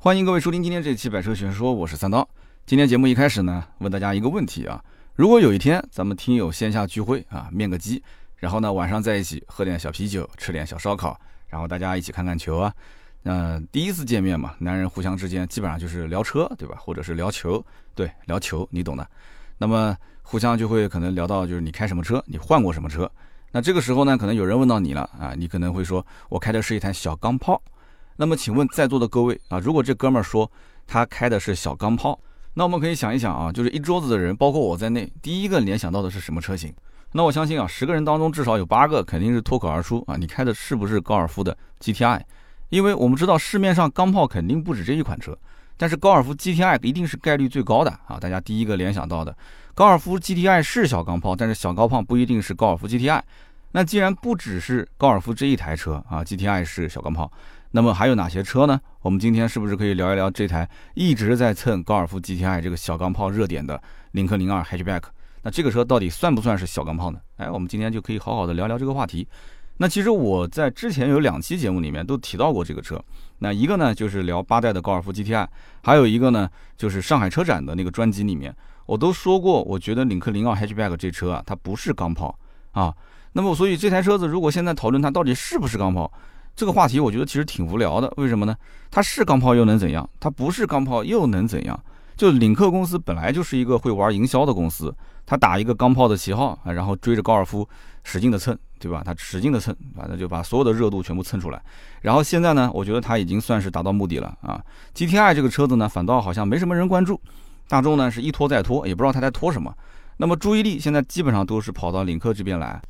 欢迎各位收听今天这期《百车全说》，我是三刀。今天节目一开始呢，问大家一个问题啊：如果有一天咱们听友线下聚会啊，面个基，然后呢晚上在一起喝点小啤酒，吃点小烧烤，然后大家一起看看球啊，那第一次见面嘛，男人互相之间基本上就是聊车，对吧？或者是聊球，对，聊球，你懂的。那么互相就会可能聊到就是你开什么车，你换过什么车。那这个时候呢，可能有人问到你了啊，你可能会说，我开的是一台小钢炮。那么，请问在座的各位啊，如果这哥们儿说他开的是小钢炮，那我们可以想一想啊，就是一桌子的人，包括我在内，第一个联想到的是什么车型？那我相信啊，十个人当中至少有八个肯定是脱口而出啊，你开的是不是高尔夫的 GTI？因为我们知道市面上钢炮肯定不止这一款车，但是高尔夫 GTI 一定是概率最高的啊，大家第一个联想到的高尔夫 GTI 是小钢炮，但是小钢炮不一定是高尔夫 GTI。那既然不只是高尔夫这一台车啊，GTI 是小钢炮。那么还有哪些车呢？我们今天是不是可以聊一聊这台一直在蹭高尔夫 GTI 这个小钢炮热点的领克零二 Hatchback？那这个车到底算不算是小钢炮呢？哎，我们今天就可以好好的聊聊这个话题。那其实我在之前有两期节目里面都提到过这个车。那一个呢就是聊八代的高尔夫 GTI，还有一个呢就是上海车展的那个专辑里面，我都说过，我觉得领克零二 Hatchback 这车啊，它不是钢炮啊。那么所以这台车子如果现在讨论它到底是不是钢炮？这个话题我觉得其实挺无聊的，为什么呢？它是钢炮又能怎样？它不是钢炮又能怎样？就领克公司本来就是一个会玩营销的公司，它打一个钢炮的旗号啊，然后追着高尔夫使劲的蹭，对吧？它使劲的蹭，反正就把所有的热度全部蹭出来。然后现在呢，我觉得它已经算是达到目的了啊。GTI 这个车子呢，反倒好像没什么人关注，大众呢是一拖再拖，也不知道它在拖什么。那么注意力现在基本上都是跑到领克这边来。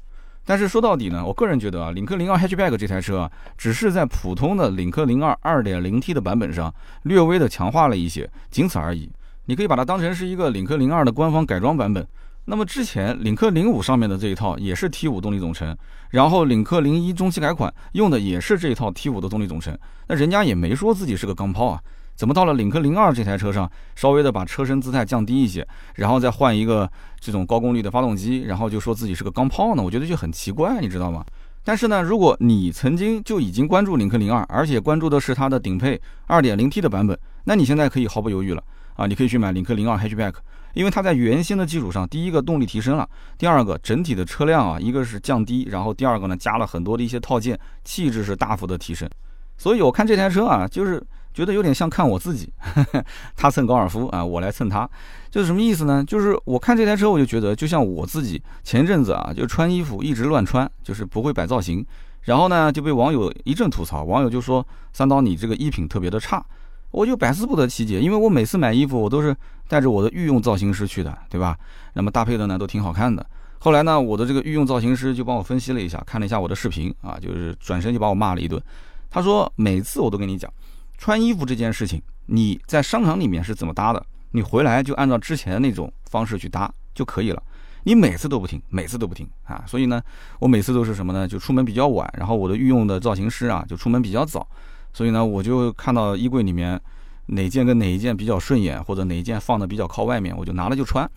但是说到底呢，我个人觉得啊，领克零二 Hatchback 这台车啊，只是在普通的领克零二二点零 T 的版本上略微的强化了一些，仅此而已。你可以把它当成是一个领克零二的官方改装版本。那么之前领克零五上面的这一套也是 T 五动力总成，然后领克零一中期改款用的也是这一套 T 五的动力总成，那人家也没说自己是个钢炮啊。怎么到了领克零二这台车上，稍微的把车身姿态降低一些，然后再换一个这种高功率的发动机，然后就说自己是个钢炮呢？我觉得就很奇怪，你知道吗？但是呢，如果你曾经就已经关注领克零二，而且关注的是它的顶配二点零 T 的版本，那你现在可以毫不犹豫了啊！你可以去买领克零二 Hatchback，因为它在原先的基础上，第一个动力提升了，第二个整体的车辆啊，一个是降低，然后第二个呢加了很多的一些套件，气质是大幅的提升。所以我看这台车啊，就是。觉得有点像看我自己，他蹭高尔夫啊，我来蹭他，就是什么意思呢？就是我看这台车，我就觉得就像我自己前阵子啊，就穿衣服一直乱穿，就是不会摆造型，然后呢就被网友一阵吐槽，网友就说三刀你这个衣品特别的差，我就百思不得其解，因为我每次买衣服我都是带着我的御用造型师去的，对吧？那么搭配的呢都挺好看的。后来呢，我的这个御用造型师就帮我分析了一下，看了一下我的视频啊，就是转身就把我骂了一顿，他说每次我都跟你讲。穿衣服这件事情，你在商场里面是怎么搭的？你回来就按照之前的那种方式去搭就可以了。你每次都不听，每次都不听啊！所以呢，我每次都是什么呢？就出门比较晚，然后我的御用的造型师啊，就出门比较早。所以呢，我就看到衣柜里面哪件跟哪一件比较顺眼，或者哪一件放的比较靠外面，我就拿了就穿，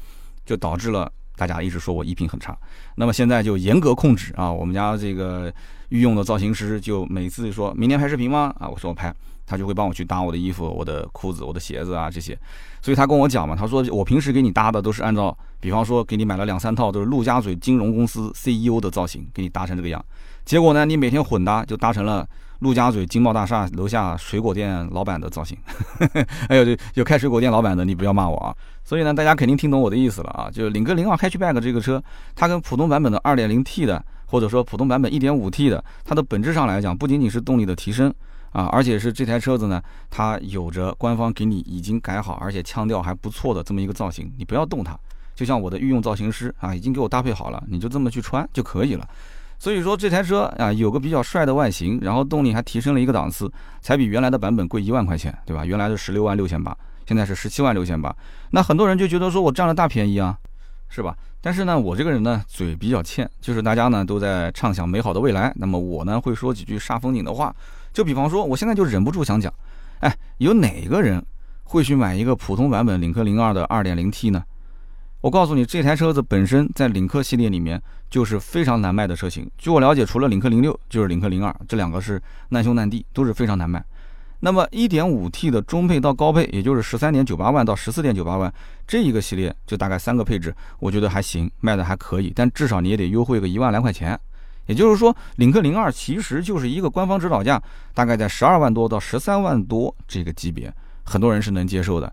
就导致了大家一直说我衣品很差。那么现在就严格控制啊！我们家这个御用的造型师就每次说明天拍视频吗？啊，我说我拍。他就会帮我去搭我的衣服、我的裤子、我的鞋子啊这些，所以他跟我讲嘛，他说我平时给你搭的都是按照，比方说给你买了两三套都是陆家嘴金融公司 CEO 的造型，给你搭成这个样，结果呢，你每天混搭就搭成了陆家嘴金茂大厦楼下水果店老板的造型。哎呦，有开水果店老板的，你不要骂我啊。所以呢，大家肯定听懂我的意思了啊，就是领克零二 Hatchback 这个车，它跟普通版本的 2.0T 的，或者说普通版本 1.5T 的，它的本质上来讲，不仅仅是动力的提升。啊，而且是这台车子呢，它有着官方给你已经改好，而且腔调还不错的这么一个造型，你不要动它，就像我的御用造型师啊，已经给我搭配好了，你就这么去穿就可以了。所以说这台车啊，有个比较帅的外形，然后动力还提升了一个档次，才比原来的版本贵一万块钱，对吧？原来是十六万六千八，现在是十七万六千八。那很多人就觉得说我占了大便宜啊，是吧？但是呢，我这个人呢，嘴比较欠，就是大家呢都在畅想美好的未来，那么我呢会说几句煞风景的话。就比方说，我现在就忍不住想讲，哎，有哪个人会去买一个普通版本领克零二的二点零 T 呢？我告诉你，这台车子本身在领克系列里面就是非常难卖的车型。据我了解，除了领克零六，就是领克零二，这两个是难兄难弟，都是非常难卖。那么 1.5T 的中配到高配，也就是十三点九八万到十四点九八万这一个系列，就大概三个配置，我觉得还行，卖的还可以，但至少你也得优惠个一万来块钱。也就是说，领克零二其实就是一个官方指导价，大概在十二万多到十三万多这个级别，很多人是能接受的。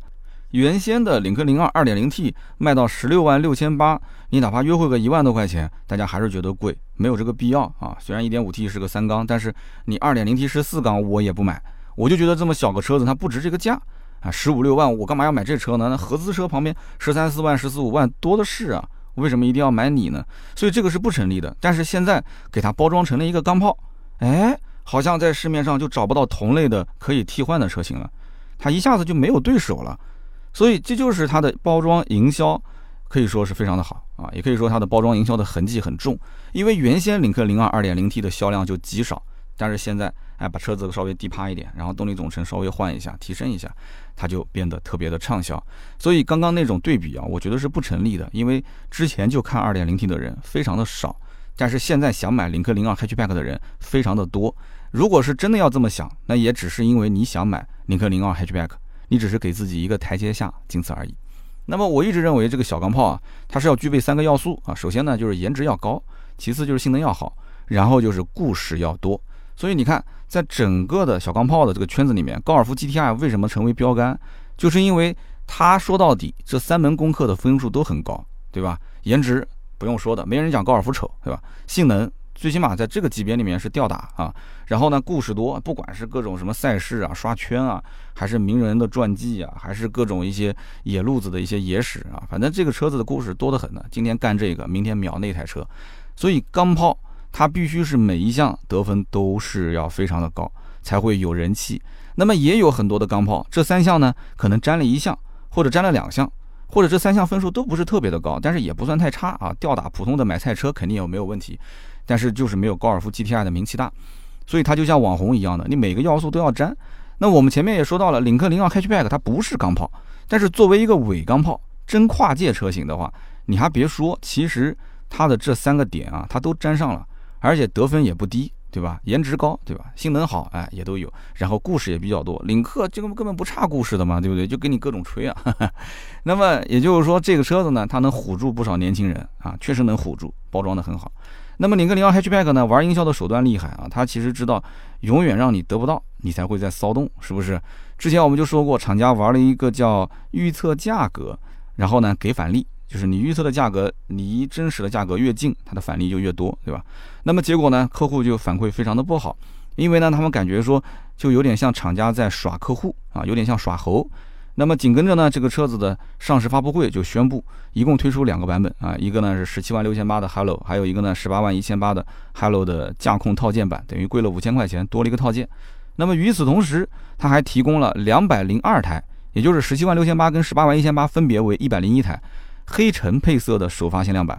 原先的领克零二二点零 T 卖到十六万六千八，你哪怕优惠个一万多块钱，大家还是觉得贵，没有这个必要啊。虽然一点五 T 是个三缸，但是你二点零 T 是四缸，我也不买。我就觉得这么小个车子它不值这个价啊，十五六万我干嘛要买这车呢？那合资车旁边十三四万、十四五万多的是啊，为什么一定要买你呢？所以这个是不成立的。但是现在给它包装成了一个钢炮，哎，好像在市面上就找不到同类的可以替换的车型了，它一下子就没有对手了。所以这就是它的包装营销，可以说是非常的好啊，也可以说它的包装营销的痕迹很重。因为原先领克零二二点零 T 的销量就极少。但是现在，哎，把车子稍微低趴一点，然后动力总成稍微换一下，提升一下，它就变得特别的畅销。所以刚刚那种对比啊，我觉得是不成立的，因为之前就看 2.0T 的人非常的少，但是现在想买领克零二 Hatchback 的人非常的多。如果是真的要这么想，那也只是因为你想买领克零二 Hatchback，你只是给自己一个台阶下，仅此而已。那么我一直认为这个小钢炮啊，它是要具备三个要素啊，首先呢就是颜值要高，其次就是性能要好，然后就是故事要多。所以你看，在整个的小钢炮的这个圈子里面，高尔夫 GTI 为什么成为标杆？就是因为它说到底这三门功课的分数都很高，对吧？颜值不用说的，没人讲高尔夫丑，对吧？性能最起码在这个级别里面是吊打啊。然后呢，故事多，不管是各种什么赛事啊、刷圈啊，还是名人的传记啊，还是各种一些野路子的一些野史啊，反正这个车子的故事多得很呢。今天干这个，明天秒那台车，所以钢炮。它必须是每一项得分都是要非常的高，才会有人气。那么也有很多的钢炮，这三项呢可能沾了一项，或者沾了两项，或者这三项分数都不是特别的高，但是也不算太差啊。吊打普通的买菜车肯定也没有问题，但是就是没有高尔夫 GTI 的名气大，所以它就像网红一样的，你每个要素都要沾。那我们前面也说到了，领克零二 Hatchback 它不是钢炮，但是作为一个伪钢炮真跨界车型的话，你还别说，其实它的这三个点啊，它都沾上了。而且得分也不低，对吧？颜值高，对吧？性能好，哎，也都有。然后故事也比较多。领克这个根本不差故事的嘛，对不对？就给你各种吹啊。那么也就是说，这个车子呢，它能唬住不少年轻人啊，确实能唬住，包装的很好。那么领克零二 Hatchback 呢，玩营销的手段厉害啊，它其实知道永远让你得不到，你才会在骚动，是不是？之前我们就说过，厂家玩了一个叫预测价格，然后呢给返利。就是你预测的价格离真实的价格越近，它的返利就越多，对吧？那么结果呢，客户就反馈非常的不好，因为呢，他们感觉说就有点像厂家在耍客户啊，有点像耍猴。那么紧跟着呢，这个车子的上市发布会就宣布，一共推出两个版本啊，一个呢是十七万六千八的 Hello，还有一个呢十八万一千八的 Hello 的驾控套件版，等于贵了五千块钱，多了一个套件。那么与此同时，它还提供了两百零二台，也就是十七万六千八跟十八万一千八分别为一百零一台。黑橙配色的首发限量版，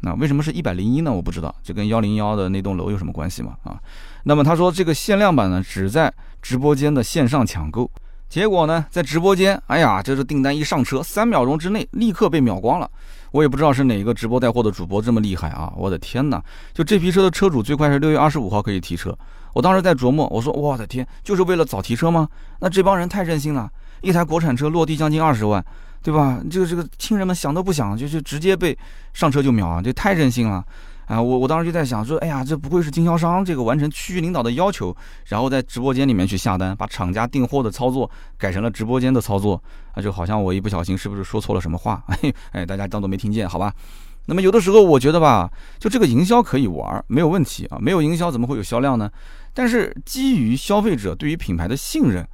那为什么是一百零一呢？我不知道，这跟幺零幺的那栋楼有什么关系吗？啊，那么他说这个限量版呢，只在直播间的线上抢购，结果呢，在直播间，哎呀，这是订单一上车，三秒钟之内立刻被秒光了。我也不知道是哪个直播带货的主播这么厉害啊！我的天哪，就这批车的车主最快是六月二十五号可以提车。我当时在琢磨，我说我的天，就是为了早提车吗？那这帮人太任性了，一台国产车落地将近二十万。对吧？这个这个亲人们想都不想就就直接被上车就秒啊！这太任性了啊！我我当时就在想说，哎呀，这不会是经销商这个完成区域领导的要求，然后在直播间里面去下单，把厂家订货的操作改成了直播间的操作啊？就好像我一不小心是不是说错了什么话？哎哎，大家当做没听见好吧？那么有的时候我觉得吧，就这个营销可以玩，没有问题啊，没有营销怎么会有销量呢？但是基于消费者对于品牌的信任。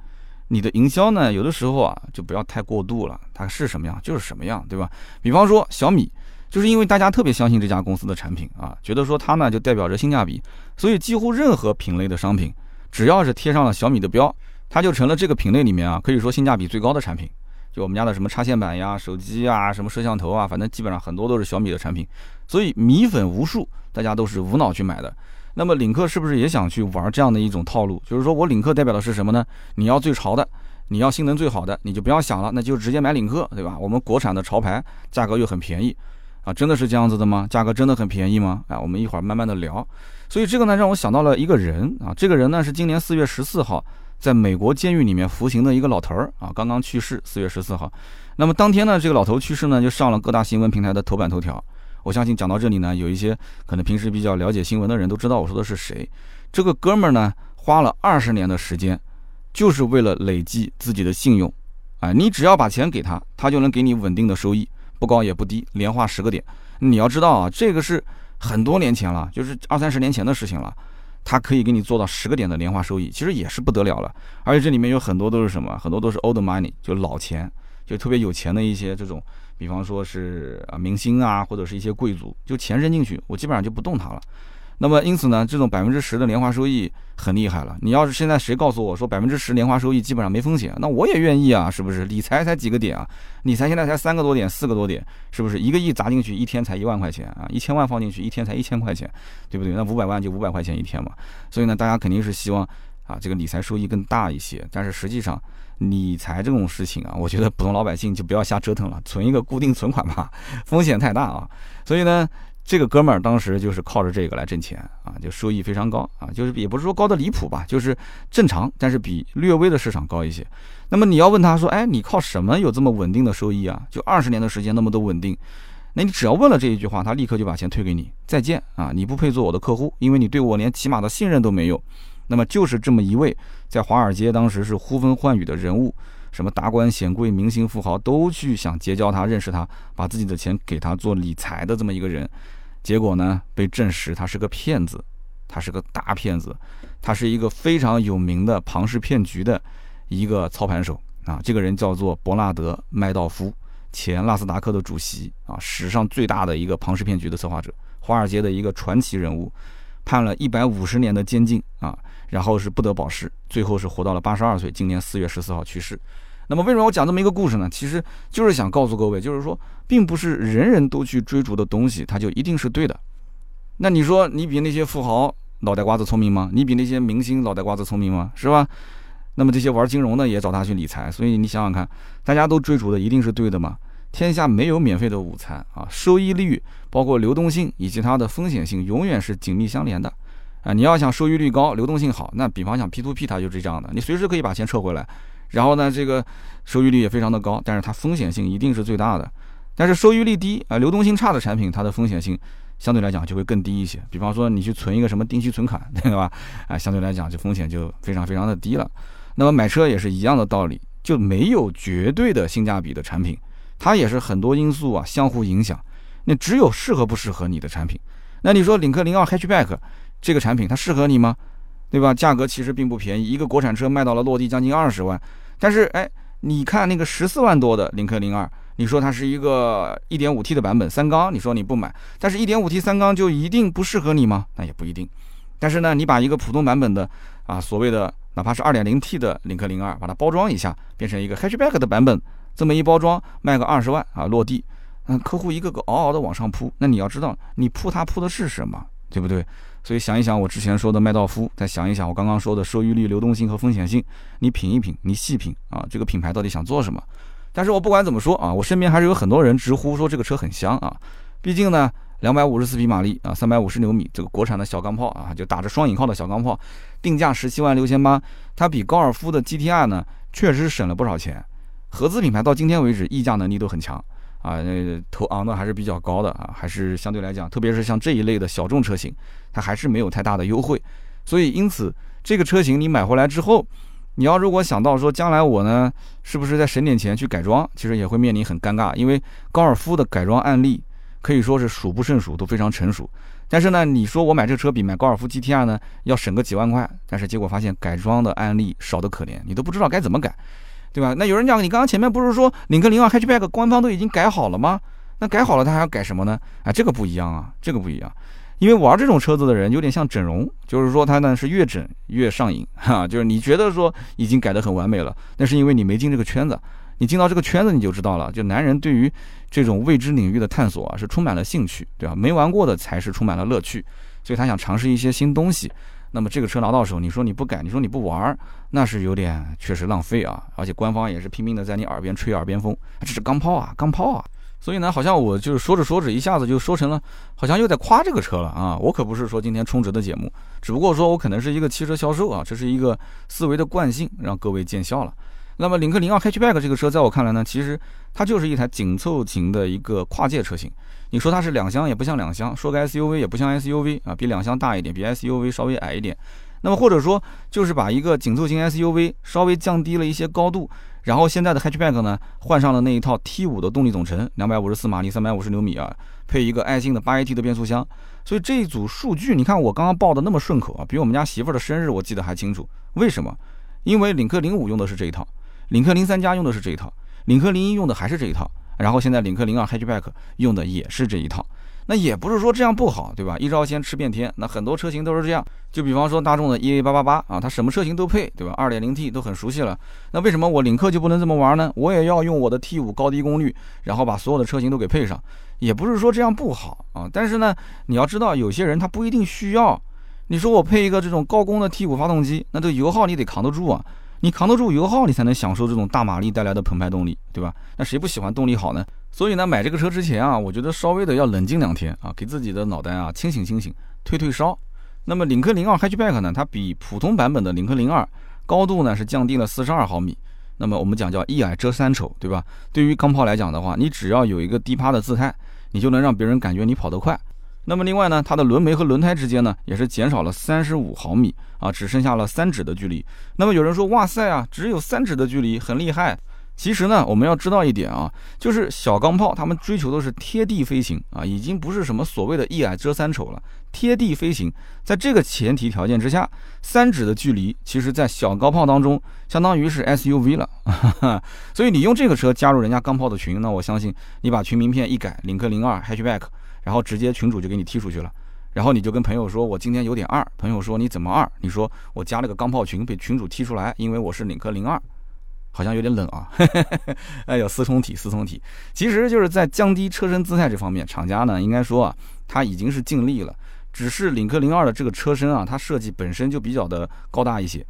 你的营销呢，有的时候啊，就不要太过度了。它是什么样就是什么样，对吧？比方说小米，就是因为大家特别相信这家公司的产品啊，觉得说它呢就代表着性价比，所以几乎任何品类的商品，只要是贴上了小米的标，它就成了这个品类里面啊，可以说性价比最高的产品。就我们家的什么插线板呀、手机啊、什么摄像头啊，反正基本上很多都是小米的产品，所以米粉无数，大家都是无脑去买的。那么领克是不是也想去玩这样的一种套路？就是说我领克代表的是什么呢？你要最潮的，你要性能最好的，你就不要想了，那就直接买领克，对吧？我们国产的潮牌，价格又很便宜，啊，真的是这样子的吗？价格真的很便宜吗？啊，我们一会儿慢慢的聊。所以这个呢，让我想到了一个人啊，这个人呢是今年四月十四号在美国监狱里面服刑的一个老头儿啊，刚刚去世，四月十四号。那么当天呢，这个老头去世呢，就上了各大新闻平台的头版头条。我相信讲到这里呢，有一些可能平时比较了解新闻的人都知道我说的是谁。这个哥们儿呢，花了二十年的时间，就是为了累积自己的信用。啊，你只要把钱给他，他就能给你稳定的收益，不高也不低，年化十个点。你要知道啊，这个是很多年前了，就是二三十年前的事情了。他可以给你做到十个点的年化收益，其实也是不得了了。而且这里面有很多都是什么？很多都是 old money，就老钱，就特别有钱的一些这种。比方说是啊明星啊，或者是一些贵族，就钱扔进去，我基本上就不动它了。那么因此呢，这种百分之十的年化收益很厉害了。你要是现在谁告诉我说百分之十年化收益基本上没风险，那我也愿意啊，是不是？理财才几个点啊？理财现在才三个多点、四个多点，是不是？一个亿砸进去一天才一万块钱啊，一千万放进去一天才一千块钱，对不对？那五百万就五百块钱一天嘛。所以呢，大家肯定是希望啊这个理财收益更大一些，但是实际上。理财这种事情啊，我觉得普通老百姓就不要瞎折腾了，存一个固定存款吧，风险太大啊。所以呢，这个哥们儿当时就是靠着这个来挣钱啊，就收益非常高啊，就是也不是说高的离谱吧，就是正常，但是比略微的市场高一些。那么你要问他说，哎，你靠什么有这么稳定的收益啊？就二十年的时间那么多稳定，那你只要问了这一句话，他立刻就把钱退给你，再见啊，你不配做我的客户，因为你对我连起码的信任都没有。那么就是这么一位在华尔街当时是呼风唤雨的人物，什么达官显贵、明星富豪都去想结交他、认识他，把自己的钱给他做理财的这么一个人，结果呢被证实他是个骗子，他是个大骗子，他是一个非常有名的庞氏骗局的一个操盘手啊！这个人叫做伯纳德·麦道夫，前纳斯达克的主席啊，史上最大的一个庞氏骗局的策划者，华尔街的一个传奇人物，判了一百五十年的监禁啊！然后是不得保释，最后是活到了八十二岁，今年四月十四号去世。那么为什么我讲这么一个故事呢？其实就是想告诉各位，就是说，并不是人人都去追逐的东西，它就一定是对的。那你说你比那些富豪脑袋瓜子聪明吗？你比那些明星脑袋瓜子聪明吗？是吧？那么这些玩金融的也找他去理财，所以你想想看，大家都追逐的一定是对的吗？天下没有免费的午餐啊！收益率、包括流动性以及它的风险性，永远是紧密相连的。啊，你要想收益率高、流动性好，那比方像 P to P，它就是这样的，你随时可以把钱撤回来，然后呢，这个收益率也非常的高，但是它风险性一定是最大的。但是收益率低啊、流动性差的产品，它的风险性相对来讲就会更低一些。比方说你去存一个什么定期存款，对吧？啊，相对来讲这风险就非常非常的低了。那么买车也是一样的道理，就没有绝对的性价比的产品，它也是很多因素啊相互影响。那只有适合不适合你的产品。那你说领克零二 Hatchback。这个产品它适合你吗？对吧？价格其实并不便宜，一个国产车卖到了落地将近二十万。但是，哎，你看那个十四万多的领克零二，你说它是一个一点五 T 的版本三缸，你说你不买，但是一点五 T 三缸就一定不适合你吗？那也不一定。但是呢，你把一个普通版本的啊，所谓的哪怕是二点零 T 的领克零二，把它包装一下，变成一个 Hatchback 的版本，这么一包装卖个二十万啊，落地，嗯，客户一个个嗷嗷的往上扑。那你要知道，你扑他扑的是什么，对不对？所以想一想我之前说的麦道夫，再想一想我刚刚说的收益率、流动性和风险性，你品一品，你细品啊，这个品牌到底想做什么？但是我不管怎么说啊，我身边还是有很多人直呼说这个车很香啊。毕竟呢，两百五十四匹马力啊，三百五十牛米，这个国产的小钢炮啊，就打着双引号的小钢炮，定价十七万六千八，它比高尔夫的 GTI 呢确实省了不少钱。合资品牌到今天为止溢价能力都很强。啊，那头昂的还是比较高的啊，还是相对来讲，特别是像这一类的小众车型，它还是没有太大的优惠。所以，因此这个车型你买回来之后，你要如果想到说将来我呢，是不是再省点钱去改装，其实也会面临很尴尬，因为高尔夫的改装案例可以说是数不胜数，都非常成熟。但是呢，你说我买这车比买高尔夫 GTR 呢要省个几万块，但是结果发现改装的案例少得可怜，你都不知道该怎么改。对吧？那有人讲，你刚刚前面不是说领克零二 Hatchback 官方都已经改好了吗？那改好了，他还要改什么呢？啊，这个不一样啊，这个不一样。因为玩这种车子的人有点像整容，就是说他呢是越整越上瘾哈。就是你觉得说已经改得很完美了，那是因为你没进这个圈子。你进到这个圈子，你就知道了。就男人对于这种未知领域的探索啊，是充满了兴趣，对吧？没玩过的才是充满了乐趣，所以他想尝试一些新东西。那么这个车拿到手，你说你不改，你说你不玩，那是有点确实浪费啊！而且官方也是拼命的在你耳边吹耳边风，这是钢炮啊，钢炮啊！所以呢，好像我就是说着说着，一下子就说成了，好像又在夸这个车了啊！我可不是说今天充值的节目，只不过说我可能是一个汽车销售啊，这是一个思维的惯性，让各位见笑了。那么领克零二 Hatchback 这个车，在我看来呢，其实它就是一台紧凑型的一个跨界车型。你说它是两厢，也不像两厢；说个 SUV 也不像 SUV 啊，比两厢大一点，比 SUV 稍微矮一点。那么或者说，就是把一个紧凑型 SUV 稍微降低了一些高度。然后现在的 Hatchback 呢，换上了那一套 T5 的动力总成，两百五十四马力，三百五十牛米啊，配一个爱信的八 AT 的变速箱。所以这一组数据，你看我刚刚报的那么顺口啊，比我们家媳妇儿的生日我记得还清楚。为什么？因为领克零五用的是这一套，领克零三加用的是这一套，领克零一用的还是这一套，然后现在领克零二 Hatchback 用的也是这一套。那也不是说这样不好，对吧？一招鲜吃遍天，那很多车型都是这样。就比方说大众的 EA 八八八啊，它什么车型都配，对吧？二点零 T 都很熟悉了。那为什么我领克就不能这么玩呢？我也要用我的 T 五高低功率，然后把所有的车型都给配上。也不是说这样不好啊，但是呢，你要知道有些人他不一定需要。你说我配一个这种高功的 T 五发动机，那这油耗你得扛得住啊。你扛得住油耗，你才能享受这种大马力带来的澎湃动力，对吧？那谁不喜欢动力好呢？所以呢，买这个车之前啊，我觉得稍微的要冷静两天啊，给自己的脑袋啊清醒清醒，退退烧。那么领克零二 Hatchback 呢，它比普通版本的领克零二高度呢是降低了四十二毫米。那么我们讲叫一矮遮三丑，对吧？对于钢炮来讲的话，你只要有一个低趴的姿态，你就能让别人感觉你跑得快。那么另外呢，它的轮眉和轮胎之间呢也是减少了三十五毫米啊，只剩下了三指的距离。那么有人说，哇塞啊，只有三指的距离，很厉害。其实呢，我们要知道一点啊，就是小钢炮他们追求的是贴地飞行啊，已经不是什么所谓的一矮遮三丑了。贴地飞行，在这个前提条件之下，三指的距离，其实在小钢炮当中相当于是 SUV 了。所以你用这个车加入人家钢炮的群，那我相信你把群名片一改，领克零二 Hatchback，然后直接群主就给你踢出去了。然后你就跟朋友说，我今天有点二。朋友说你怎么二？你说我加了个钢炮群，被群主踢出来，因为我是领克零二。好像有点冷啊，哎呦，四重体，四重体，其实就是在降低车身姿态这方面，厂家呢应该说啊，它已经是尽力了。只是领克零二的这个车身啊，它设计本身就比较的高大一些，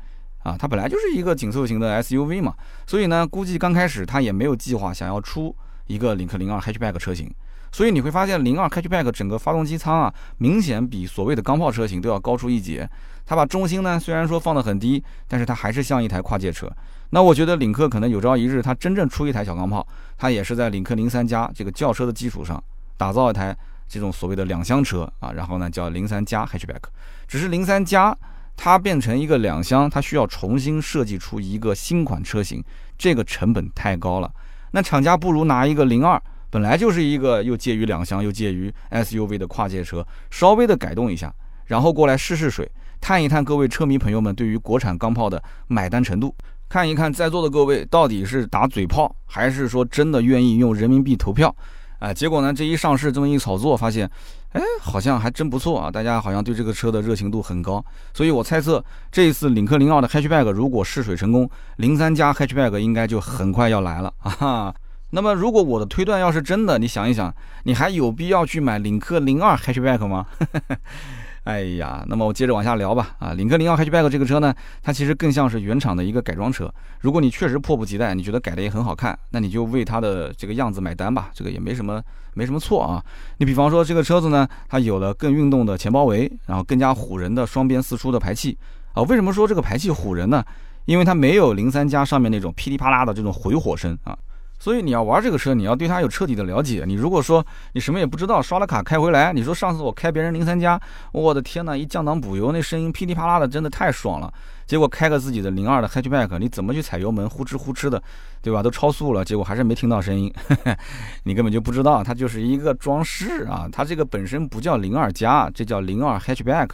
啊，它本来就是一个紧凑型的 SUV 嘛，所以呢，估计刚开始它也没有计划想要出一个领克零二 Hatchback 车型。所以你会发现，零二 Hatchback 整个发动机舱啊，明显比所谓的钢炮车型都要高出一截。它把中心呢，虽然说放得很低，但是它还是像一台跨界车。那我觉得领克可能有朝一日，它真正出一台小钢炮，它也是在领克零三加这个轿车的基础上，打造一台这种所谓的两厢车啊，然后呢叫零三加 Hatchback。只是零三加它变成一个两厢，它需要重新设计出一个新款车型，这个成本太高了。那厂家不如拿一个零二。本来就是一个又介于两厢又介于 SUV 的跨界车，稍微的改动一下，然后过来试试水，探一探各位车迷朋友们对于国产钢炮的买单程度，看一看在座的各位到底是打嘴炮，还是说真的愿意用人民币投票？啊，结果呢，这一上市这么一炒作，发现，哎，好像还真不错啊，大家好像对这个车的热情度很高，所以我猜测这一次领克零二的 Hatchback 如果试水成功，零三加 Hatchback 应该就很快要来了啊。那么，如果我的推断要是真的，你想一想，你还有必要去买领克零二 Hatchback 吗？哎呀，那么我接着往下聊吧。啊，领克零二 Hatchback 这个车呢，它其实更像是原厂的一个改装车。如果你确实迫不及待，你觉得改的也很好看，那你就为它的这个样子买单吧，这个也没什么没什么错啊。你比方说这个车子呢，它有了更运动的前包围，然后更加唬人的双边四出的排气啊。为什么说这个排气唬人呢？因为它没有零三加上面那种噼里啪啦的这种回火声啊。所以你要玩这个车，你要对它有彻底的了解。你如果说你什么也不知道，刷了卡开回来，你说上次我开别人零三加，我的天呐，一降档补油，那声音噼里啪啦的，真的太爽了。结果开个自己的零二的 hatchback，你怎么去踩油门，呼哧呼哧的，对吧？都超速了，结果还是没听到声音，你根本就不知道，它就是一个装饰啊。它这个本身不叫零二加，这叫零二 hatchback。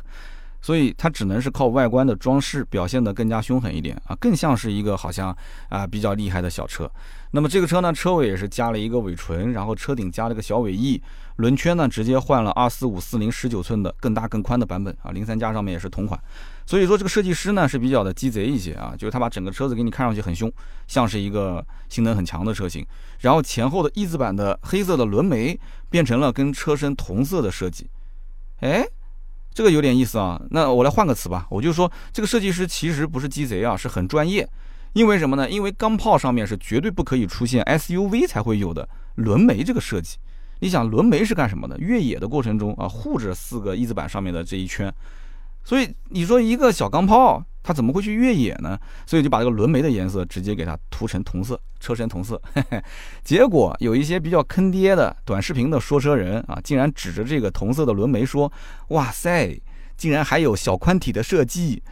所以它只能是靠外观的装饰表现得更加凶狠一点啊，更像是一个好像啊比较厉害的小车。那么这个车呢，车尾也是加了一个尾唇，然后车顶加了个小尾翼，轮圈呢直接换了二四五四零十九寸的更大更宽的版本啊，零三加上面也是同款。所以说这个设计师呢是比较的鸡贼一些啊，就是他把整个车子给你看上去很凶，像是一个性能很强的车型。然后前后的翼子板的黑色的轮眉变成了跟车身同色的设计，哎。这个有点意思啊，那我来换个词吧，我就说这个设计师其实不是鸡贼啊，是很专业。因为什么呢？因为钢炮上面是绝对不可以出现 SUV 才会有的轮眉这个设计。你想轮眉是干什么的？越野的过程中啊，护着四个翼子板上面的这一圈。所以你说一个小钢炮，它怎么会去越野呢？所以就把这个轮眉的颜色直接给它涂成同色，车身同色。结果有一些比较坑爹的短视频的说车人啊，竟然指着这个同色的轮眉说：“哇塞，竟然还有小宽体的设计！”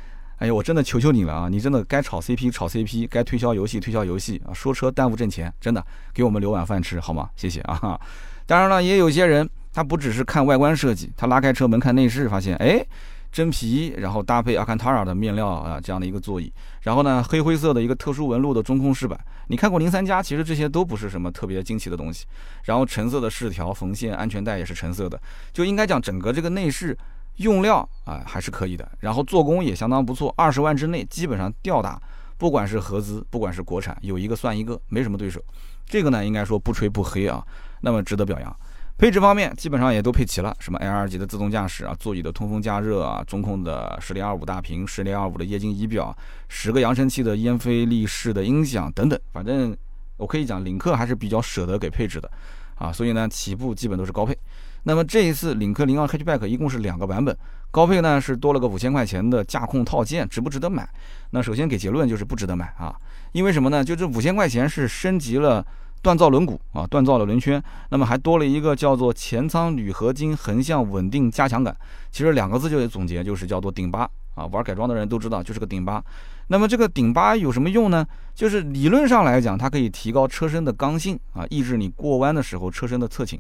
哎呀，我真的求求你了啊！你真的该炒 CP 炒 CP，该推销游戏推销游戏啊！说车耽误挣钱，真的给我们留碗饭吃好吗？谢谢啊！当然了，也有些人他不只是看外观设计，他拉开车门看内饰，发现哎，真皮，然后搭配阿坎塔尔的面料啊这样的一个座椅，然后呢黑灰色的一个特殊纹路的中控饰板，你看过零三加，其实这些都不是什么特别惊奇的东西。然后橙色的饰条、缝线、安全带也是橙色的，就应该讲整个这个内饰。用料啊还是可以的，然后做工也相当不错，二十万之内基本上吊打，不管是合资，不管是国产，有一个算一个，没什么对手。这个呢，应该说不吹不黑啊，那么值得表扬。配置方面基本上也都配齐了，什么 L 级的自动驾驶啊，座椅的通风加热啊，中控的十点二五大屏，十点二五的液晶仪表，十个扬声器的烟飞利式的音响等等，反正我可以讲，领克还是比较舍得给配置的啊，所以呢，起步基本都是高配。那么这一次领克零二 Hatchback 一共是两个版本，高配呢是多了个五千块钱的驾控套件，值不值得买？那首先给结论就是不值得买啊，因为什么呢？就这五千块钱是升级了锻造轮毂啊，锻造了轮圈，那么还多了一个叫做前舱铝合金横向稳定加强杆，其实两个字就得总结就是叫做顶巴啊，玩改装的人都知道就是个顶巴。那么这个顶巴有什么用呢？就是理论上来讲，它可以提高车身的刚性啊，抑制你过弯的时候车身的侧倾。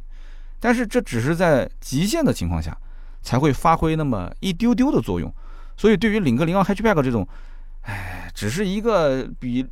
但是这只是在极限的情况下才会发挥那么一丢丢的作用，所以对于领克零二 Hatchback 这种，哎，只是一个比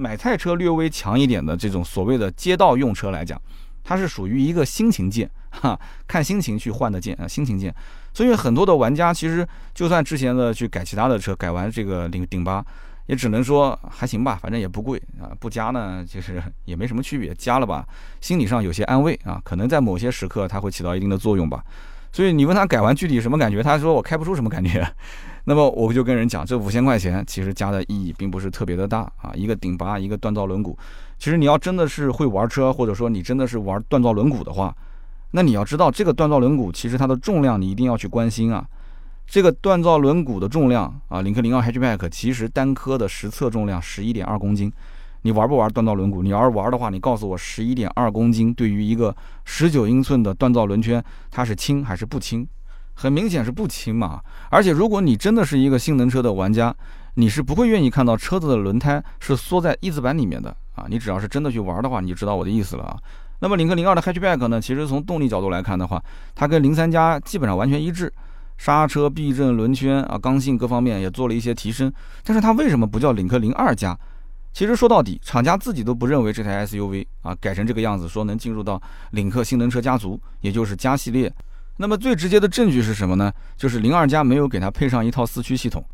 买菜车略微强一点的这种所谓的街道用车来讲，它是属于一个心情键，哈，看心情去换的键啊，心情键。所以很多的玩家其实就算之前的去改其他的车，改完这个顶顶八。也只能说还行吧，反正也不贵啊，不加呢就是也没什么区别，加了吧，心理上有些安慰啊，可能在某些时刻它会起到一定的作用吧。所以你问他改完具体什么感觉，他说我开不出什么感觉。那么我就跟人讲，这五千块钱其实加的意义并不是特别的大啊，一个顶拔，一个锻造轮毂。其实你要真的是会玩车，或者说你真的是玩锻造轮毂的话，那你要知道这个锻造轮毂其实它的重量你一定要去关心啊。这个锻造轮毂的重量啊，领克零二 H Pack 其实单颗的实测重量十一点二公斤。你玩不玩锻造轮毂？你要是玩的话，你告诉我十一点二公斤对于一个十九英寸的锻造轮圈，它是轻还是不轻？很明显是不轻嘛。而且如果你真的是一个性能车的玩家，你是不会愿意看到车子的轮胎是缩在翼子板里面的啊。你只要是真的去玩的话，你就知道我的意思了啊。那么领克零二的 Hatchback 呢，其实从动力角度来看的话，它跟零三加基本上完全一致。刹车、避震、轮圈啊，刚性各方面也做了一些提升，但是它为什么不叫领克零二加？其实说到底，厂家自己都不认为这台 SUV 啊改成这个样子，说能进入到领克性能车家族，也就是加系列。那么最直接的证据是什么呢？就是零二加没有给它配上一套四驱系统。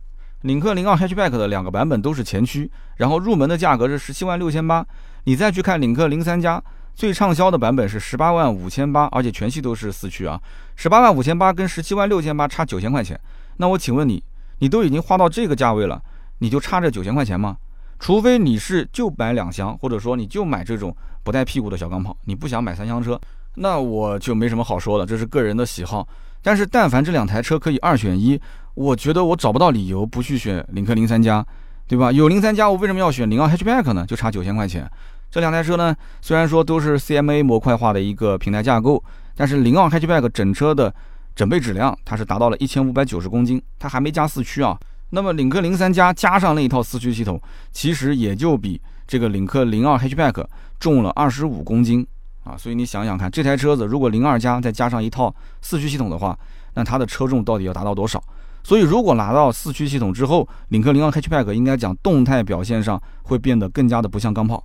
领克零二 Hatchback 的两个版本都是前驱，然后入门的价格是十七万六千八。你再去看领克零三加。最畅销的版本是十八万五千八，而且全系都是四驱啊。十八万五千八跟十七万六千八差九千块钱，那我请问你，你都已经花到这个价位了，你就差这九千块钱吗？除非你是就买两厢，或者说你就买这种不带屁股的小钢炮，你不想买三厢车，那我就没什么好说的，这是个人的喜好。但是但凡这两台车可以二选一，我觉得我找不到理由不去选领克零三加，对吧？有零三加，我为什么要选零二 Hatchback 呢？就差九千块钱。这两台车呢，虽然说都是 CMA 模块化的一个平台架构，但是零二 Hatchback 整车的整备质量它是达到了一千五百九十公斤，它还没加四驱啊。那么领克零三加加上那一套四驱系统，其实也就比这个领克零二 Hatchback 重了二十五公斤啊。所以你想想看，这台车子如果零二加再加上一套四驱系统的话，那它的车重到底要达到多少？所以如果拿到四驱系统之后，领克零二 Hatchback 应该讲动态表现上会变得更加的不像钢炮。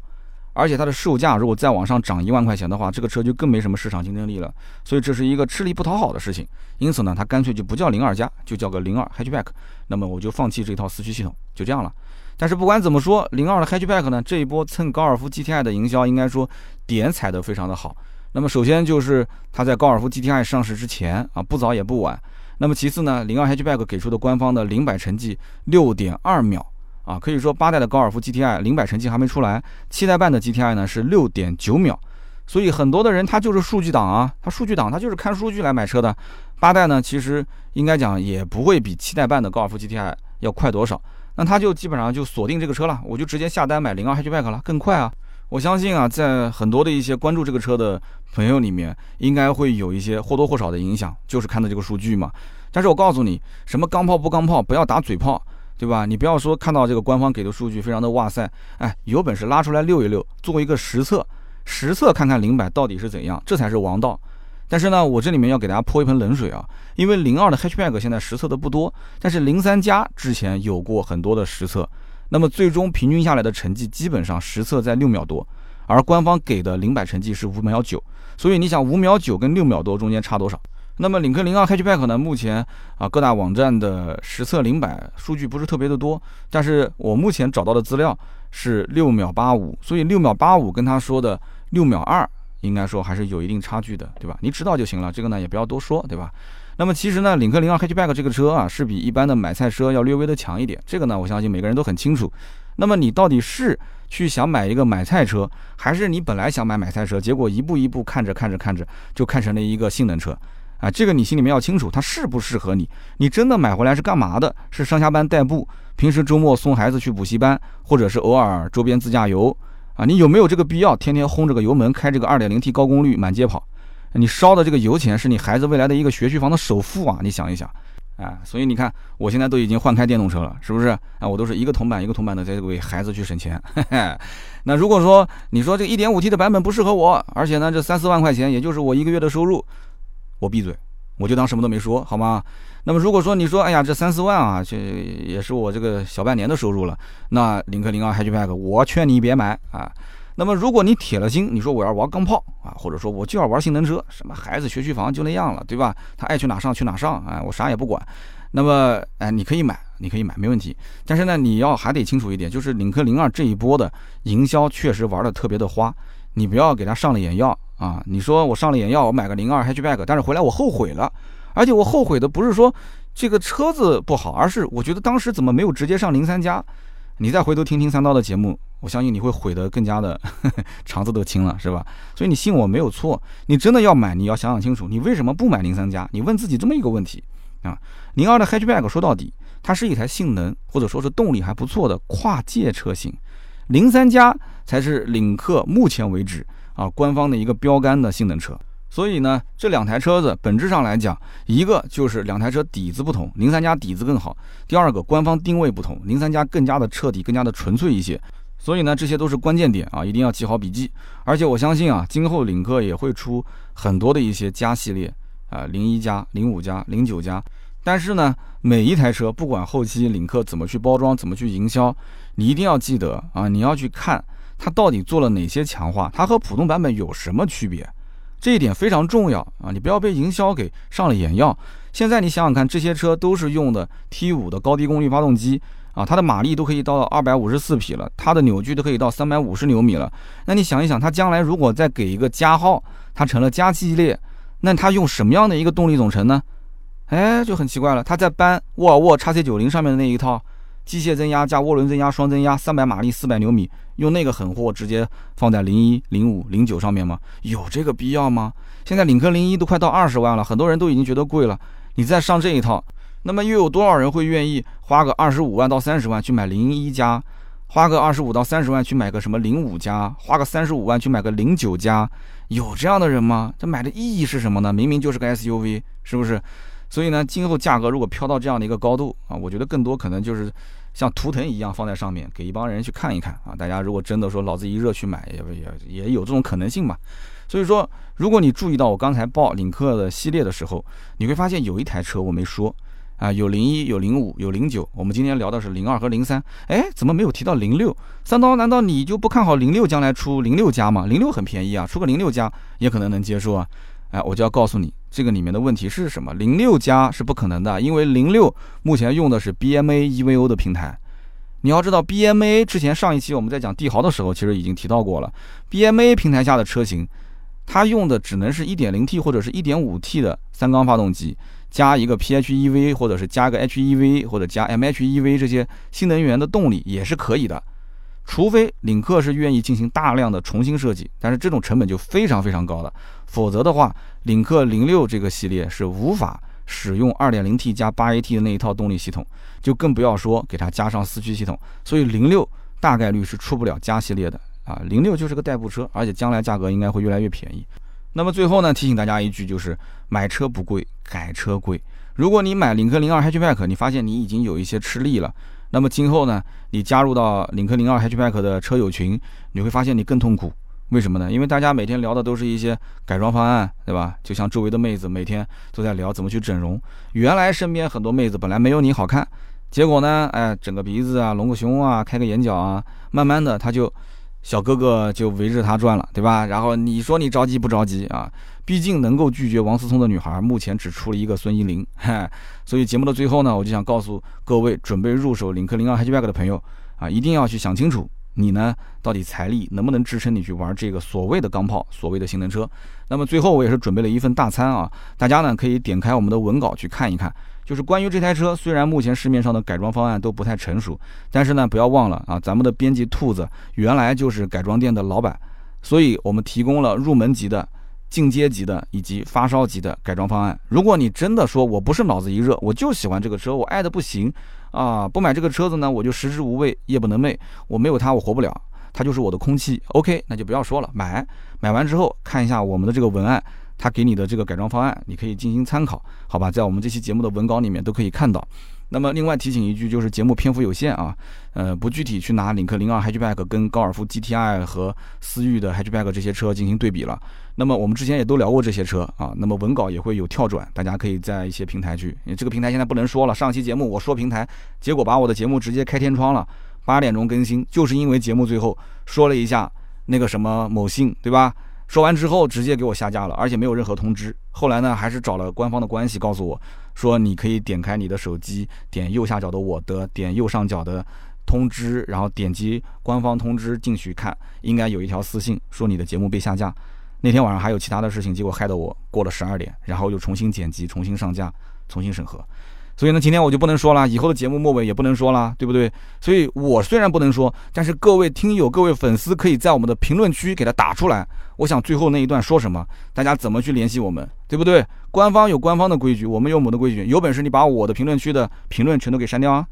而且它的售价如果再往上涨一万块钱的话，这个车就更没什么市场竞争力了。所以这是一个吃力不讨好的事情。因此呢，它干脆就不叫零二加，就叫个零二 Hatchback。那么我就放弃这套四驱系统，就这样了。但是不管怎么说，零二的 Hatchback 呢，这一波蹭高尔夫 GTI 的营销，应该说点踩得非常的好。那么首先就是它在高尔夫 GTI 上市之前啊，不早也不晚。那么其次呢，零二 Hatchback 给出的官方的零百成绩六点二秒。啊，可以说八代的高尔夫 GTI 零百成绩还没出来，七代半的 GTI 呢是六点九秒，所以很多的人他就是数据党啊，他数据党他就是看数据来买车的。八代呢，其实应该讲也不会比七代半的高尔夫 GTI 要快多少，那他就基本上就锁定这个车了，我就直接下单买零二 Hatchback 了，更快啊！我相信啊，在很多的一些关注这个车的朋友里面，应该会有一些或多或少的影响，就是看的这个数据嘛。但是我告诉你，什么钢炮不钢炮，不要打嘴炮，对吧？你不要说看到这个官方给的数据非常的哇塞，哎，有本事拉出来溜一溜，做一个实测，实测看看零百到底是怎样，这才是王道。但是呢，我这里面要给大家泼一盆冷水啊，因为零二的 Hatchback 现在实测的不多，但是零三加之前有过很多的实测，那么最终平均下来的成绩基本上实测在六秒多，而官方给的零百成绩是五秒九，所以你想五秒九跟六秒多中间差多少？那么领克零二 Hatchback 呢，目前啊各大网站的实测零百数据不是特别的多，但是我目前找到的资料是六秒八五，所以六秒八五跟他说的六秒二。应该说还是有一定差距的，对吧？你知道就行了，这个呢也不要多说，对吧？那么其实呢，领克零二 Hatchback 这个车啊，是比一般的买菜车要略微的强一点，这个呢我相信每个人都很清楚。那么你到底是去想买一个买菜车，还是你本来想买买菜车，结果一步一步看着看着看着就看成了一个性能车啊？这个你心里面要清楚，它适不适合你？你真的买回来是干嘛的？是上下班代步，平时周末送孩子去补习班，或者是偶尔周边自驾游？啊，你有没有这个必要天天轰这个油门开这个二点零 T 高功率满街跑？你烧的这个油钱是你孩子未来的一个学区房的首付啊！你想一想，啊，所以你看我现在都已经换开电动车了，是不是？啊，我都是一个铜板一个铜板的在为孩子去省钱。那如果说你说这一点五 T 的版本不适合我，而且呢这三四万块钱也就是我一个月的收入，我闭嘴，我就当什么都没说，好吗？那么如果说你说，哎呀，这三四万啊，这也是我这个小半年的收入了，那领克零二 hpvik 我劝你别买啊。那么如果你铁了心，你说我要玩钢炮啊，或者说我就要玩性能车，什么孩子学区房就那样了，对吧？他爱去哪上去哪上，哎，我啥也不管。那么，哎，你可以买，你可以买，没问题。但是呢，你要还得清楚一点，就是领克零二这一波的营销确实玩的特别的花，你不要给他上了眼药啊。你说我上了眼药，我买个零二 Hatchback，但是回来我后悔了。而且我后悔的不是说这个车子不好，而是我觉得当时怎么没有直接上零三加？你再回头听听三刀的节目，我相信你会悔得更加的 肠子都青了，是吧？所以你信我没有错，你真的要买，你要想想清楚，你为什么不买零三加？你问自己这么一个问题啊。零二的 Hatchback 说到底，它是一台性能或者说是动力还不错的跨界车型，零三加才是领克目前为止啊官方的一个标杆的性能车。所以呢，这两台车子本质上来讲，一个就是两台车底子不同，零三加底子更好；第二个官方定位不同，零三加更加的彻底，更加的纯粹一些。所以呢，这些都是关键点啊，一定要记好笔记。而且我相信啊，今后领克也会出很多的一些加系列啊，零一加、零五加、零九加。但是呢，每一台车不管后期领克怎么去包装、怎么去营销，你一定要记得啊，你要去看它到底做了哪些强化，它和普通版本有什么区别。这一点非常重要啊！你不要被营销给上了眼药。现在你想想看，这些车都是用的 T5 的高低功率发动机啊，它的马力都可以到二百五十四匹了，它的扭矩都可以到三百五十牛米了。那你想一想，它将来如果再给一个加号，它成了加系列，那它用什么样的一个动力总成呢？哎，就很奇怪了。它在搬沃尔沃 x C 九零上面的那一套。机械增压加涡轮增压双增压，三百马力，四百牛米，用那个狠货直接放在零一、零五、零九上面吗？有这个必要吗？现在领克零一都快到二十万了，很多人都已经觉得贵了。你再上这一套，那么又有多少人会愿意花个二十五万到三十万去买零一加，花个二十五到三十万去买个什么零五加，花个三十五万去买个零九加？有这样的人吗？这买的意义是什么呢？明明就是个 SUV，是不是？所以呢，今后价格如果飘到这样的一个高度啊，我觉得更多可能就是像图腾一样放在上面，给一帮人去看一看啊。大家如果真的说脑子一热去买，也也也有这种可能性嘛。所以说，如果你注意到我刚才报领克的系列的时候，你会发现有一台车我没说啊，有零一，有零五，有零九。我们今天聊的是零二和零三，哎，怎么没有提到零六？三刀，难道你就不看好零六将来出零六加吗？零六很便宜啊，出个零六加也可能能接受啊。哎，我就要告诉你，这个里面的问题是什么？零六加是不可能的，因为零六目前用的是 BMA EVO 的平台。你要知道，BMA 之前上一期我们在讲帝豪的时候，其实已经提到过了。BMA 平台下的车型，它用的只能是一点零 T 或者是一点五 T 的三缸发动机，加一个 PHEV 或者是加个 HEV 或者加 MHEV 这些新能源的动力也是可以的。除非领克是愿意进行大量的重新设计，但是这种成本就非常非常高了。否则的话，领克零六这个系列是无法使用二点零 T 加八 AT 的那一套动力系统，就更不要说给它加上四驱系统。所以零六大概率是出不了加系列的啊，零六就是个代步车，而且将来价格应该会越来越便宜。那么最后呢，提醒大家一句，就是买车不贵，改车贵。如果你买领克零二 Hatchback，你发现你已经有一些吃力了。那么今后呢，你加入到领克零二 Hatchback 的车友群，你会发现你更痛苦。为什么呢？因为大家每天聊的都是一些改装方案，对吧？就像周围的妹子每天都在聊怎么去整容。原来身边很多妹子本来没有你好看，结果呢，哎，整个鼻子啊，隆个胸啊，开个眼角啊，慢慢的他就。小哥哥就围着他转了，对吧？然后你说你着急不着急啊？毕竟能够拒绝王思聪的女孩，目前只出了一个孙一玲。所以节目的最后呢，我就想告诉各位准备入手领克零二 Hatchback 的朋友啊，一定要去想清楚，你呢到底财力能不能支撑你去玩这个所谓的钢炮，所谓的性能车？那么最后我也是准备了一份大餐啊，大家呢可以点开我们的文稿去看一看。就是关于这台车，虽然目前市面上的改装方案都不太成熟，但是呢，不要忘了啊，咱们的编辑兔子原来就是改装店的老板，所以我们提供了入门级的、进阶级的以及发烧级的改装方案。如果你真的说我不是脑子一热，我就喜欢这个车，我爱的不行啊，不买这个车子呢，我就食之无味，夜不能寐，我没有它我活不了，它就是我的空气。OK，那就不要说了，买买完之后看一下我们的这个文案。他给你的这个改装方案，你可以进行参考，好吧？在我们这期节目的文稿里面都可以看到。那么，另外提醒一句，就是节目篇幅有限啊，呃，不具体去拿领克零二 Hatchback 跟高尔夫 GTI 和思域的 Hatchback 这些车进行对比了。那么我们之前也都聊过这些车啊，那么文稿也会有跳转，大家可以在一些平台去。这个平台现在不能说了，上期节目我说平台，结果把我的节目直接开天窗了，八点钟更新，就是因为节目最后说了一下那个什么某信，对吧？说完之后，直接给我下架了，而且没有任何通知。后来呢，还是找了官方的关系，告诉我说，你可以点开你的手机，点右下角的我的，点右上角的通知，然后点击官方通知进去看，应该有一条私信说你的节目被下架。那天晚上还有其他的事情，结果害得我过了十二点，然后又重新剪辑、重新上架、重新审核。所以呢，今天我就不能说了，以后的节目末尾也不能说了，对不对？所以我虽然不能说，但是各位听友、各位粉丝可以在我们的评论区给他打出来。我想最后那一段说什么，大家怎么去联系我们，对不对？官方有官方的规矩，我们有我们的规矩。有本事你把我的评论区的评论全都给删掉啊！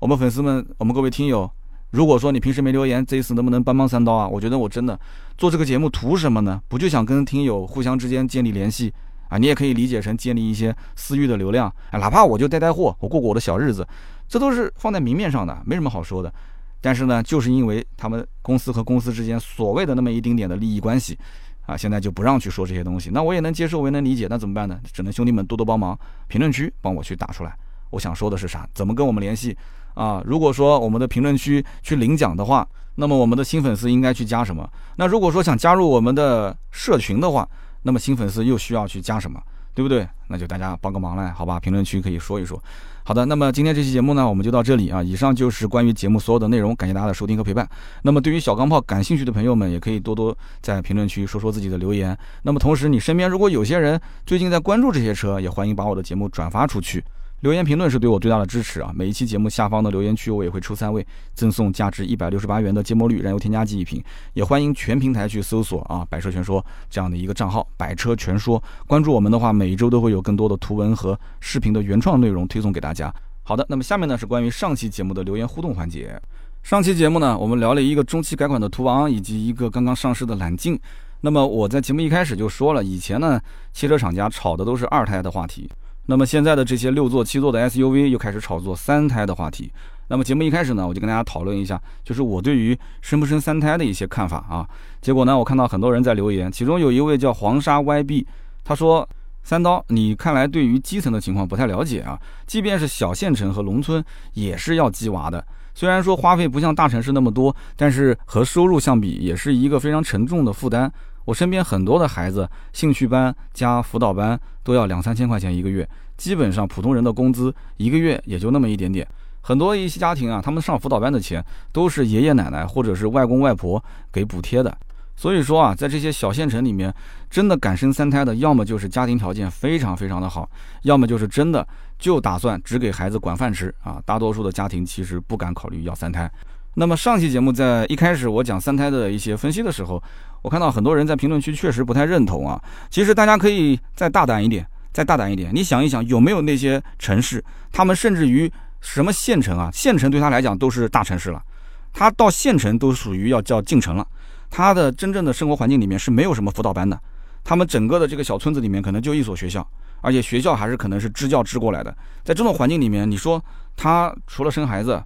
我们粉丝们，我们各位听友，如果说你平时没留言，这一次能不能帮帮三刀啊？我觉得我真的做这个节目图什么呢？不就想跟听友互相之间建立联系？啊，你也可以理解成建立一些私域的流量，啊，哪怕我就带带货，我过过我的小日子，这都是放在明面上的，没什么好说的。但是呢，就是因为他们公司和公司之间所谓的那么一丁点的利益关系，啊，现在就不让去说这些东西。那我也能接受，我也能理解，那怎么办呢？只能兄弟们多多帮忙，评论区帮我去打出来。我想说的是啥？怎么跟我们联系？啊，如果说我们的评论区去领奖的话，那么我们的新粉丝应该去加什么？那如果说想加入我们的社群的话，那么新粉丝又需要去加什么，对不对？那就大家帮个忙来，好吧？评论区可以说一说。好的，那么今天这期节目呢，我们就到这里啊。以上就是关于节目所有的内容，感谢大家的收听和陪伴。那么对于小钢炮感兴趣的朋友们，也可以多多在评论区说说自己的留言。那么同时，你身边如果有些人最近在关注这些车，也欢迎把我的节目转发出去。留言评论是对我最大的支持啊！每一期节目下方的留言区，我也会抽三位赠送价值一百六十八元的芥末绿燃油添加剂一瓶。也欢迎全平台去搜索啊“百车全说”这样的一个账号，“百车全说”。关注我们的话，每一周都会有更多的图文和视频的原创内容推送给大家。好的，那么下面呢是关于上期节目的留言互动环节。上期节目呢，我们聊了一个中期改款的途昂，以及一个刚刚上市的揽境。那么我在节目一开始就说了，以前呢，汽车厂家炒的都是二胎的话题。那么现在的这些六座、七座的 SUV 又开始炒作三胎的话题。那么节目一开始呢，我就跟大家讨论一下，就是我对于生不生三胎的一些看法啊。结果呢，我看到很多人在留言，其中有一位叫黄沙 YB，他说：“三刀，你看来对于基层的情况不太了解啊。即便是小县城和农村，也是要鸡娃的。虽然说花费不像大城市那么多，但是和收入相比，也是一个非常沉重的负担。”我身边很多的孩子，兴趣班加辅导班都要两三千块钱一个月，基本上普通人的工资一个月也就那么一点点。很多一些家庭啊，他们上辅导班的钱都是爷爷奶奶或者是外公外婆给补贴的。所以说啊，在这些小县城里面，真的敢生三胎的，要么就是家庭条件非常非常的好，要么就是真的就打算只给孩子管饭吃啊。大多数的家庭其实不敢考虑要三胎。那么上期节目在一开始我讲三胎的一些分析的时候，我看到很多人在评论区确实不太认同啊。其实大家可以再大胆一点，再大胆一点，你想一想有没有那些城市，他们甚至于什么县城啊，县城对他来讲都是大城市了，他到县城都属于要叫进城了，他的真正的生活环境里面是没有什么辅导班的。他们整个的这个小村子里面可能就一所学校，而且学校还是可能是支教支过来的。在这种环境里面，你说他除了生孩子，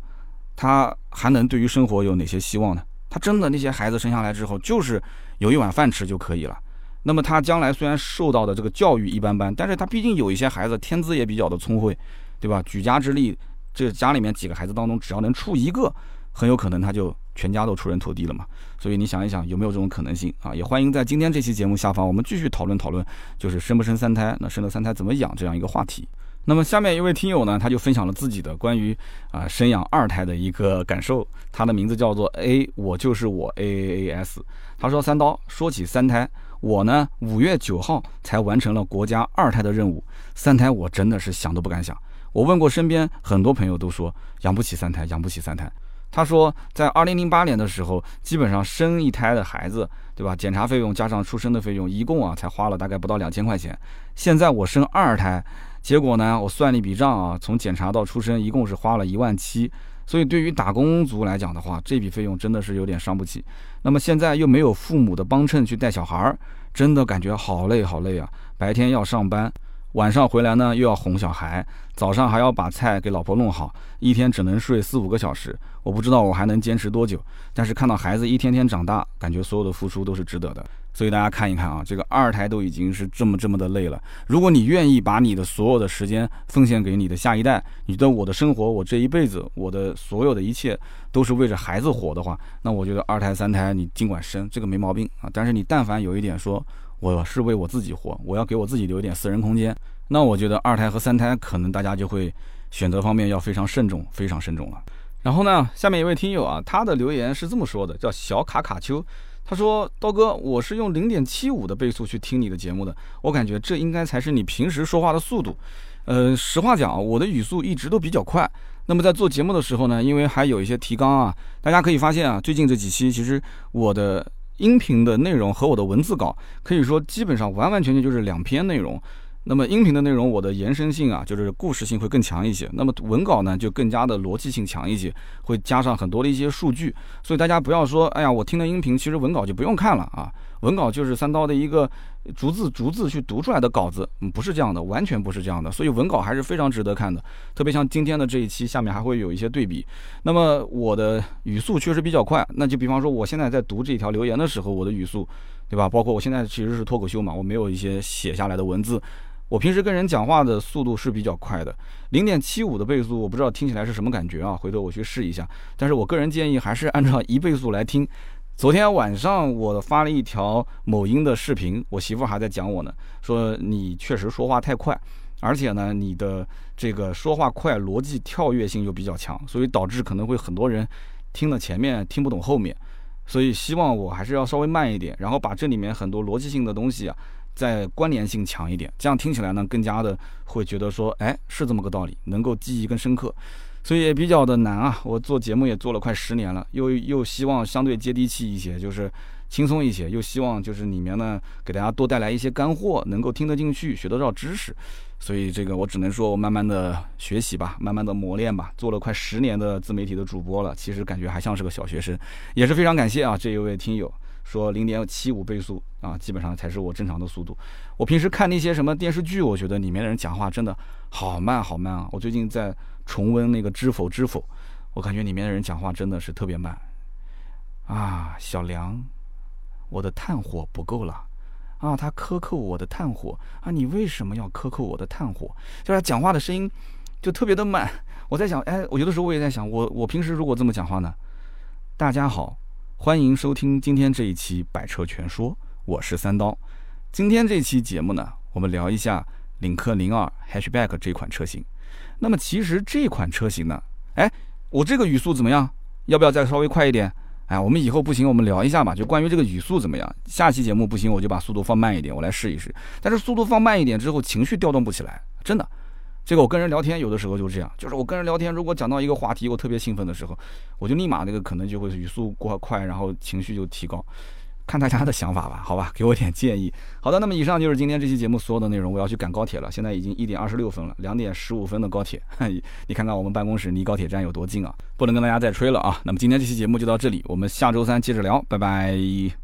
他还能对于生活有哪些希望呢？他真的那些孩子生下来之后，就是有一碗饭吃就可以了。那么他将来虽然受到的这个教育一般般，但是他毕竟有一些孩子天资也比较的聪慧，对吧？举家之力，这家里面几个孩子当中，只要能出一个，很有可能他就。全家都出人头地了嘛？所以你想一想，有没有这种可能性啊？也欢迎在今天这期节目下方，我们继续讨论讨论，就是生不生三胎，那生了三胎怎么养这样一个话题。那么下面一位听友呢，他就分享了自己的关于啊生养二胎的一个感受。他的名字叫做 A，我就是我 A A A S。他说：“三刀，说起三胎，我呢五月九号才完成了国家二胎的任务，三胎我真的是想都不敢想。我问过身边很多朋友，都说养不起三胎，养不起三胎。”他说，在二零零八年的时候，基本上生一胎的孩子，对吧？检查费用加上出生的费用，一共啊才花了大概不到两千块钱。现在我生二胎，结果呢，我算了一笔账啊，从检查到出生一共是花了一万七。所以对于打工族来讲的话，这笔费用真的是有点伤不起。那么现在又没有父母的帮衬去带小孩儿，真的感觉好累好累啊！白天要上班。晚上回来呢，又要哄小孩，早上还要把菜给老婆弄好，一天只能睡四五个小时。我不知道我还能坚持多久，但是看到孩子一天天长大，感觉所有的付出都是值得的。所以大家看一看啊，这个二胎都已经是这么这么的累了。如果你愿意把你的所有的时间奉献给你的下一代，你的我的生活，我这一辈子，我的所有的一切都是为着孩子活的话，那我觉得二胎三胎你尽管生，这个没毛病啊。但是你但凡有一点说。我是为我自己活，我要给我自己留一点私人空间。那我觉得二胎和三胎可能大家就会选择方面要非常慎重，非常慎重了。然后呢，下面一位听友啊，他的留言是这么说的，叫小卡卡丘，他说：刀哥，我是用零点七五的倍速去听你的节目的，我感觉这应该才是你平时说话的速度。呃，实话讲，我的语速一直都比较快。那么在做节目的时候呢，因为还有一些提纲啊，大家可以发现啊，最近这几期其实我的。音频的内容和我的文字稿可以说基本上完完全全就是两篇内容。那么音频的内容，我的延伸性啊，就是故事性会更强一些。那么文稿呢，就更加的逻辑性强一些，会加上很多的一些数据。所以大家不要说，哎呀，我听的音频其实文稿就不用看了啊。文稿就是三刀的一个逐字逐字去读出来的稿子，嗯，不是这样的，完全不是这样的。所以文稿还是非常值得看的，特别像今天的这一期，下面还会有一些对比。那么我的语速确实比较快，那就比方说我现在在读这条留言的时候，我的语速，对吧？包括我现在其实是脱口秀嘛，我没有一些写下来的文字。我平时跟人讲话的速度是比较快的，零点七五的倍速，我不知道听起来是什么感觉啊？回头我去试一下。但是我个人建议还是按照一倍速来听。昨天晚上我发了一条某音的视频，我媳妇还在讲我呢，说你确实说话太快，而且呢你的这个说话快，逻辑跳跃性又比较强，所以导致可能会很多人听了前面听不懂后面。所以希望我还是要稍微慢一点，然后把这里面很多逻辑性的东西啊。在关联性强一点，这样听起来呢，更加的会觉得说，哎，是这么个道理，能够记忆更深刻，所以也比较的难啊。我做节目也做了快十年了，又又希望相对接地气一些，就是轻松一些，又希望就是里面呢给大家多带来一些干货，能够听得进去，学得到知识。所以这个我只能说我慢慢的学习吧，慢慢的磨练吧。做了快十年的自媒体的主播了，其实感觉还像是个小学生，也是非常感谢啊这一位听友。说零点七五倍速啊，基本上才是我正常的速度。我平时看那些什么电视剧，我觉得里面的人讲话真的好慢好慢啊。我最近在重温那个《知否知否》，我感觉里面的人讲话真的是特别慢啊。小梁，我的炭火不够了啊，他克扣我的炭火啊，你为什么要克扣我的炭火？就是他讲话的声音就特别的慢。我在想，哎，我有的时候我也在想，我我平时如果这么讲话呢？大家好。欢迎收听今天这一期《百车全说》，我是三刀。今天这期节目呢，我们聊一下领克零二 Hatchback 这款车型。那么其实这款车型呢，哎，我这个语速怎么样？要不要再稍微快一点？哎，我们以后不行，我们聊一下吧，就关于这个语速怎么样。下期节目不行，我就把速度放慢一点，我来试一试。但是速度放慢一点之后，情绪调动不起来，真的。这个我跟人聊天有的时候就这样，就是我跟人聊天，如果讲到一个话题，我特别兴奋的时候，我就立马那个可能就会语速过快，然后情绪就提高。看大家的想法吧，好吧，给我点建议。好的，那么以上就是今天这期节目所有的内容。我要去赶高铁了，现在已经一点二十六分了，两点十五分的高铁，你看看我们办公室离高铁站有多近啊！不能跟大家再吹了啊。那么今天这期节目就到这里，我们下周三接着聊，拜拜。